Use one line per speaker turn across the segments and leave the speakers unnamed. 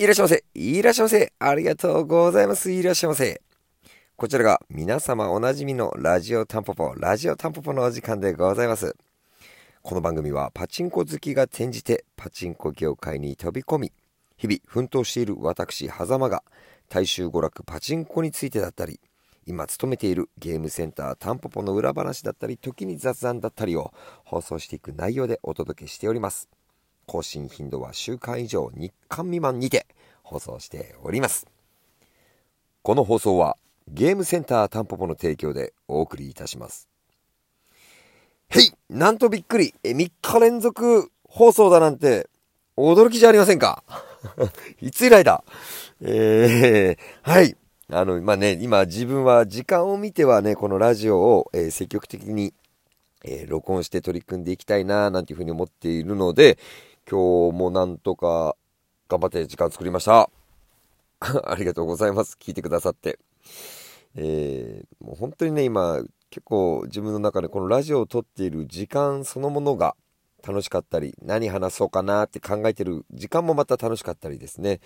いらっしゃいませ。いらっしゃいませ。ありがとうございます。いらっしゃいませ。こちらが皆様おなじみのラジオタンポポ、ラジオタンポポのお時間でございます。この番組はパチンコ好きが転じてパチンコ業界に飛び込み、日々奮闘している私、狭間が大衆娯楽パチンコについてだったり、今勤めているゲームセンタータンポポの裏話だったり、時に雑談だったりを放送していく内容でお届けしております。更新頻度は週間以上日間未満にて放送しております。この放送はゲームセンタータンポポの提供でお送りいたします。へいなんとびっくりえ !3 日連続放送だなんて驚きじゃありませんか？いつ以来だ？えー、はい。あの、まあ、ね、今自分は時間を見てはね、このラジオを、えー、積極的に、えー、録音して取り組んでいきたいな、なんていうふうに思っているので、今日もなんとか頑張って時間作りました。ありがとうございます。聞いてくださって。えー、もう本当にね、今、結構自分の中でこのラジオを撮っている時間そのものが楽しかったり、何話そうかなって考えてる時間もまた楽しかったりですね。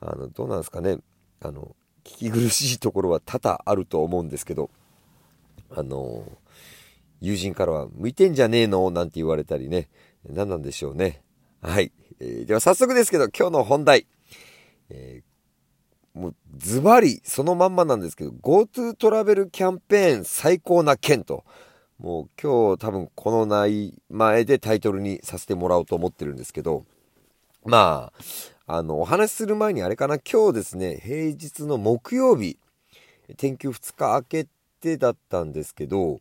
あの、どうなんですかね。あの、聞き苦しいところは多々あると思うんですけど、あの、友人からは向いてんじゃねえの？なんて言われたりね。何なんでしょうね。はい。えー、では早速ですけど、今日の本題。えー、もうズバリそのまんまなんですけど、GoTo トラベルキャンペーン最高な件と。もう今日多分この内前でタイトルにさせてもらおうと思ってるんですけど、まあ、あの、お話しする前にあれかな、今日ですね、平日の木曜日、天休2日明けてだったんですけど、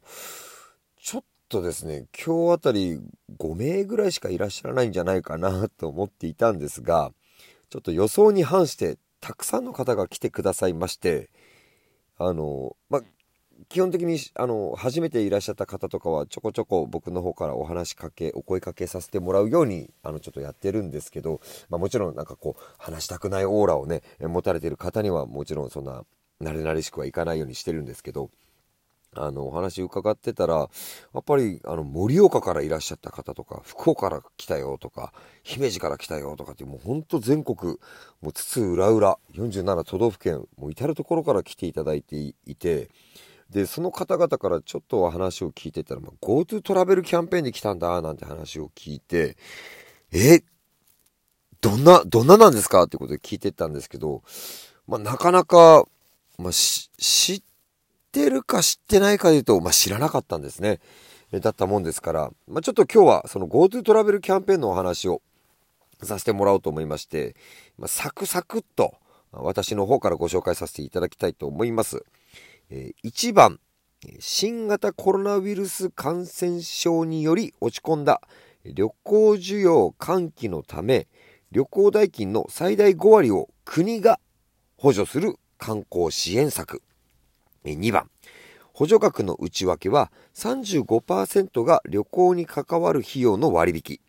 とですね、今日あたり5名ぐらいしかいらっしゃらないんじゃないかなと思っていたんですが、ちょっと予想に反してたくさんの方が来てくださいまして、あの、ま基本的にあの初めていらっしゃった方とかはちょこちょこ僕の方からお話しかけお声かけさせてもらうようにあのちょっとやってるんですけど、まあ、もちろんなんかこう話したくないオーラをね持たれてる方にはもちろんそんな慣れ慣れしくはいかないようにしてるんですけどあの、お話伺ってたら、やっぱり、あの、盛岡からいらっしゃった方とか、福岡から来たよとか、姫路から来たよとかって、もうほんと全国、もう津々浦々、47都道府県、もう至る所から来ていただいていて、で、その方々からちょっと話を聞いてたら、まあ、GoTo トラベルキャンペーンに来たんだ、なんて話を聞いて、え、どんな、どんななんですか？ってことで聞いてたんですけど、まあ、なかなか、まあ、知ってってるか知ってないかで言うと、まあ、知らなかったんですね。だったもんですから、まあ、ちょっと今日はその GoTo トラベルキャンペーンのお話をさせてもらおうと思いまして、まあ、サクサクっと私の方からご紹介させていただきたいと思います。え、1番、新型コロナウイルス感染症により落ち込んだ旅行需要喚起のため、旅行代金の最大5割を国が補助する観光支援策。2番、補助額の内訳は35%が旅行に関わる費用の割引、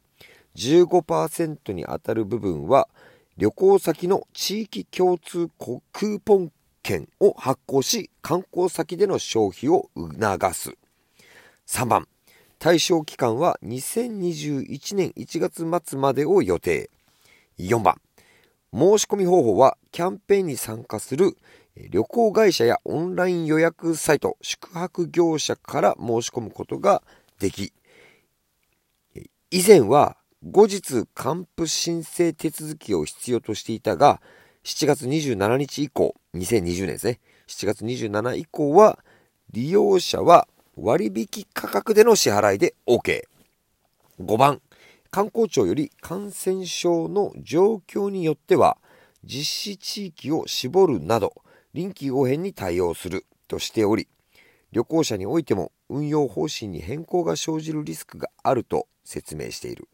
15%に当たる部分は旅行先の地域共通クーポン券を発行し、観光先での消費を促す。3番、対象期間は2021年1月末までを予定。4番、申し込み方法はキャンペーンに参加する旅行会社やオンライン予約サイト、宿泊業者から申し込むことができ、以前は後日還付申請手続きを必要としていたが、7月27日以降、2020年ですね。7月27以降は、利用者は割引価格での支払いで OK。5番、観光庁より感染症の状況によっては、実施地域を絞るなど、臨機応変に対応するとしており、旅行者においても運用方針に変更が生じるリスクがあると説明している。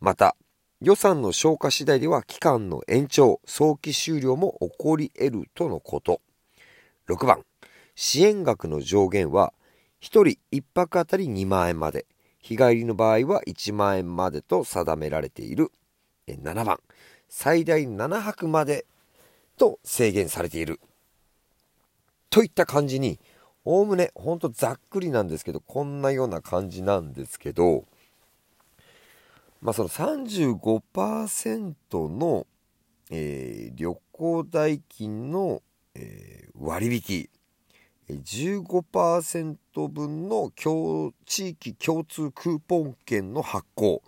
また、予算の消化次第では期間の延長、早期終了も起こり得るとのこと。6番、支援額の上限は1人1泊あたり2万円まで、日帰りの場合は1万円までと定められている。7番、最大7泊までと制限されている。といった感じに、おおむね、ほんとざっくりなんですけど、こんなような感じなんですけど、まあその35%のえー、旅行代金の、えー、割引15%分の地域共通クーポン券の発行。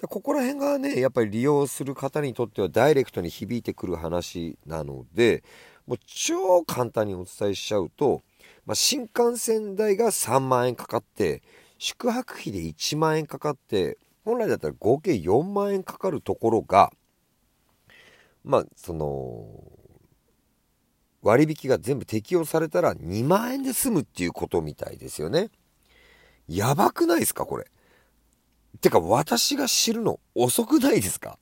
ここら辺がねやっぱり利用する方にとってはダイレクトに響いてくる話なのでもう超簡単にお伝えしちゃうと、まあ、新幹線代が3万円かかって宿泊費で1万円かかって本来だったら合計4万円かかるところがまあその割引が全部適用されたら2万円で済むっていうことみたいですよね。やばくないですかこれ。てか私が知るの遅くないですか？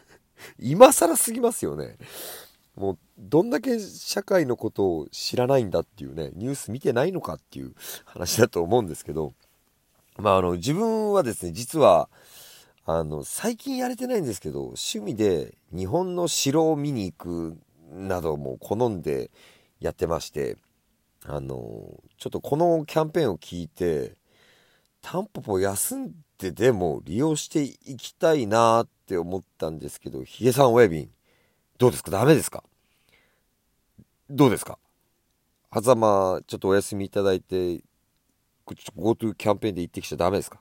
今更すぎますよね。もうどんだけ社会のことを知らないんだっていうね、ニュース見てないのかっていう話だと思うんですけど、まああの自分はですね、実はあの最近やれてないんですけど、趣味で日本の城を見に行くなども好んでやってまして、あの、ちょっとこのキャンペーンを聞いて、タンポポ休んででも利用していきたいなって思ったんですけど、ヒゲさん親瓶、どうですか？ダメですか？どうですか？狭間、ちょっとお休みいただいて、ちょっと GoTo キャンペーンで行ってきちゃダメですか？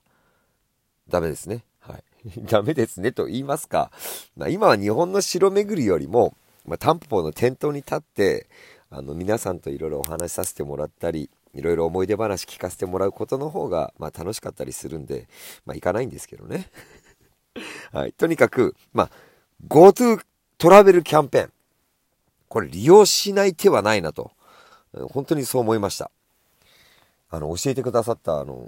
ダメですね。はい。ダメですねと言いますか。まあ、今は日本の城巡りよりも、まあ、タンポポの店頭に立って、あの、皆さんといろいろお話しさせてもらったり、いろいろ思い出話聞かせてもらうことの方が、まあ、楽しかったりするんで、まあ、行かないんですけどね。はい。とにかく、まあ、GoTo トラベルキャンペーン。これ利用しない手はないなと。本当にそう思いました。あの、教えてくださった、あの、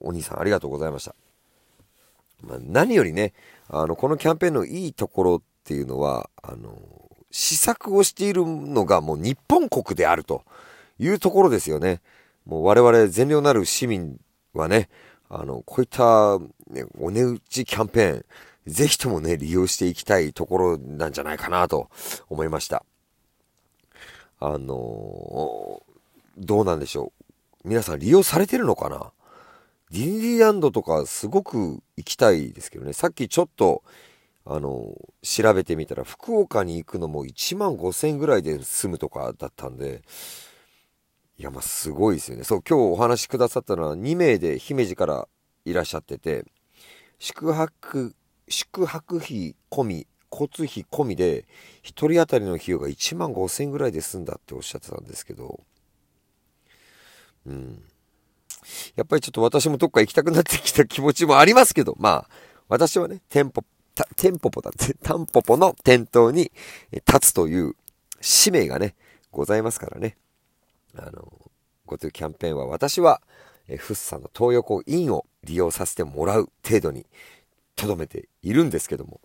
お兄さんありがとうございました。まあ、何よりね、あの、このキャンペーンのいいところっていうのは、あの、施策をしているのがもう日本国であるというところですよね。もう我々善良なる市民はね、あの、こういった、ね、お値打ちキャンペーン、ぜひともね、利用していきたいところなんじゃないかなと思いました。あのどうなんでしょう。皆さん利用されてるのかな？ディズニーランドとかすごく行きたいですけどね。さっきちょっとあの、調べてみたら、福岡に行くのも1万5000円ぐらいで済むとかだったんで、いや、まあ、すごいですよね。そう、今日お話しくださったのは2名で姫路からいらっしゃってて、宿泊、宿泊費込み、交通費込みで、1人当たりの費用が1万5000円ぐらいで済んだっておっしゃってたんですけど、うん。やっぱりちょっと私もどっか行きたくなってきた気持ちもありますけど、まあ、私はね、店舗た、テンポポだって、タンポポの店頭に立つという使命がね、ございますからね。あの、GoTo キャンペーンは私は、えフッサの東横インを利用させてもらう程度に留めているんですけども。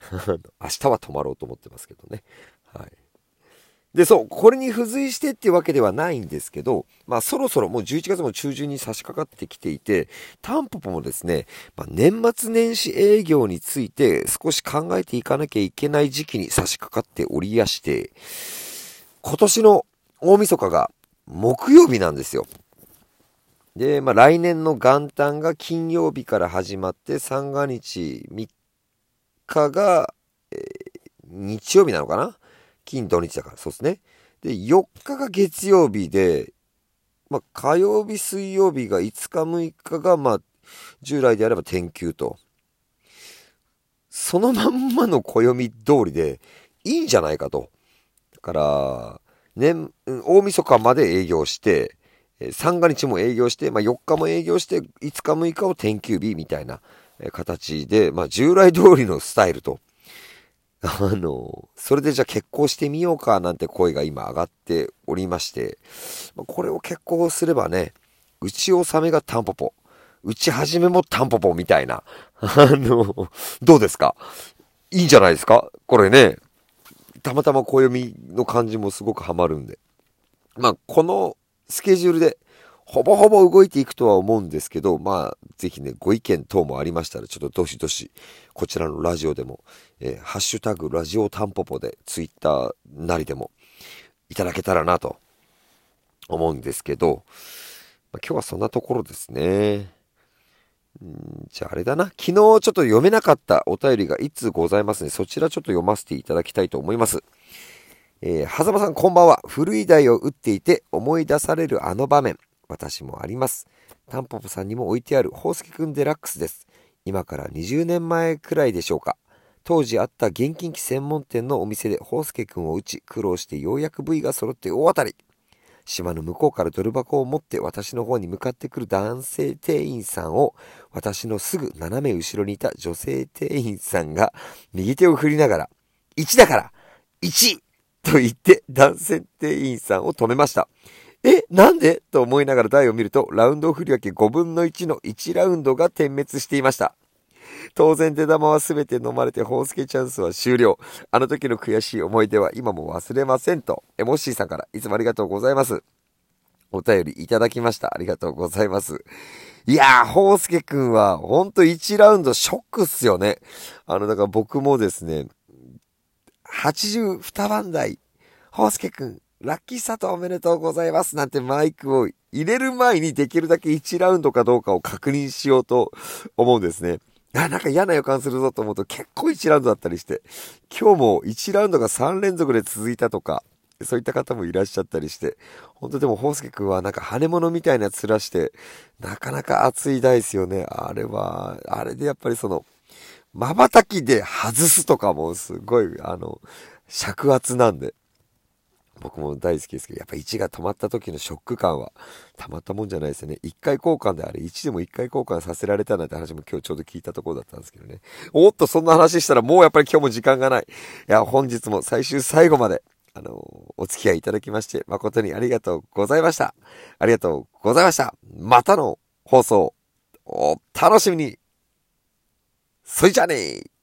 明日は泊まろうと思ってますけどね。はい。で、そう、これに付随してっていうわけではないんですけど、まあそろそろもう11月も中旬に差し掛かってきていて、タンポポもですね、まあ、年末年始営業について少し考えていかなきゃいけない時期に差し掛かっておりやして、今年の大晦日が木曜日なんですよ。で、まあ来年の元旦が金曜日から始まって三が日3日が、えー、日曜日なのかな？金土日だから、そうですね。で、4日が月曜日で、まあ、火曜日、水曜日が5日、6日が、まあ、従来であれば天休と。そのまんまの暦通りでいいんじゃないかと。だから、年、大晦日まで営業して、三が日も営業して、まあ、4日も営業して、5日6日を天休日みたいな形で、まあ、従来通りのスタイルと。あの、それでじゃあ結婚してみようかなんて声が今上がっておりまして、これを結婚すればね、うち納めがタンポポ、うち始めもタンポポみたいな、あの、どうですか？いいんじゃないですか？これね、たまたま暦の感じもすごくハマるんで。まあ、このスケジュールでほぼほぼ動いていくとは思うんですけど、まあ、ぜひね、ご意見等もありましたら、ちょっとどしどし、こちらのラジオでも、えー、ハッシュタグラジオタンポポで、ツイッターなりでも、いただけたらなと、思うんですけど、まあ、今日はそんなところですね。んじゃああれだな。昨日ちょっと読めなかったお便りがいつございますね。そちらちょっと読ませていただきたいと思います。えー、はざまさんこんばんは。古い台を打っていて思い出されるあの場面。私もあります。タンポポさんにも置いてある、ホウスケくんデラックスです。今から20年前くらいでしょうか。当時あった現金機専門店のお店でホウスケくんを打ち、苦労してようやく部位が揃って大当たり。島の向こうからドル箱を持って私の方に向かってくる男性店員さんを私のすぐ斜め後ろにいた女性店員さんが右手を振りながら1だから !1! と言って男性店員さんを止めました。え、なんで？と思いながら台を見ると、ラウンド振り分け5分の1の1ラウンドが点滅していました。当然出玉は全て飲まれて、ホースケチャンスは終了。あの時の悔しい思い出は今も忘れませんと。エモッシーさんからいつもありがとうございます。お便りいただきました。ありがとうございます。いやー、ホースケくんは、ほんと1ラウンドショックっすよね。あの、だから僕もですね、82番台、ホースケくん、ラッキースタートおめでとうございますなんてマイクを入れる前にできるだけ1ラウンドかどうかを確認しようと思うんですね。あ、なんか嫌な予感するぞと思うと結構1ラウンドだったりして、今日も1ラウンドが3連続で続いたとか、そういった方もいらっしゃったりして、本当でも、ホウスケくんはなんか羽物みたいな面して、なかなか熱い台ですよね。あれは、あれでやっぱりその、瞬きで外すとかもすごい、あの、尺圧なんで。僕も大好きですけど、やっぱ1が止まった時のショック感はたまったもんじゃないですよね。1回交換であれ、1でも1回交換させられたなんて話も今日ちょうど聞いたところだったんですけどね。おっと、そんな話したらもうやっぱり今日も時間がない。いや、本日も最終最後まで、あの、お付き合いいただきまして、誠にありがとうございました。ありがとうございました。またの放送、お楽しみに。それじゃねえ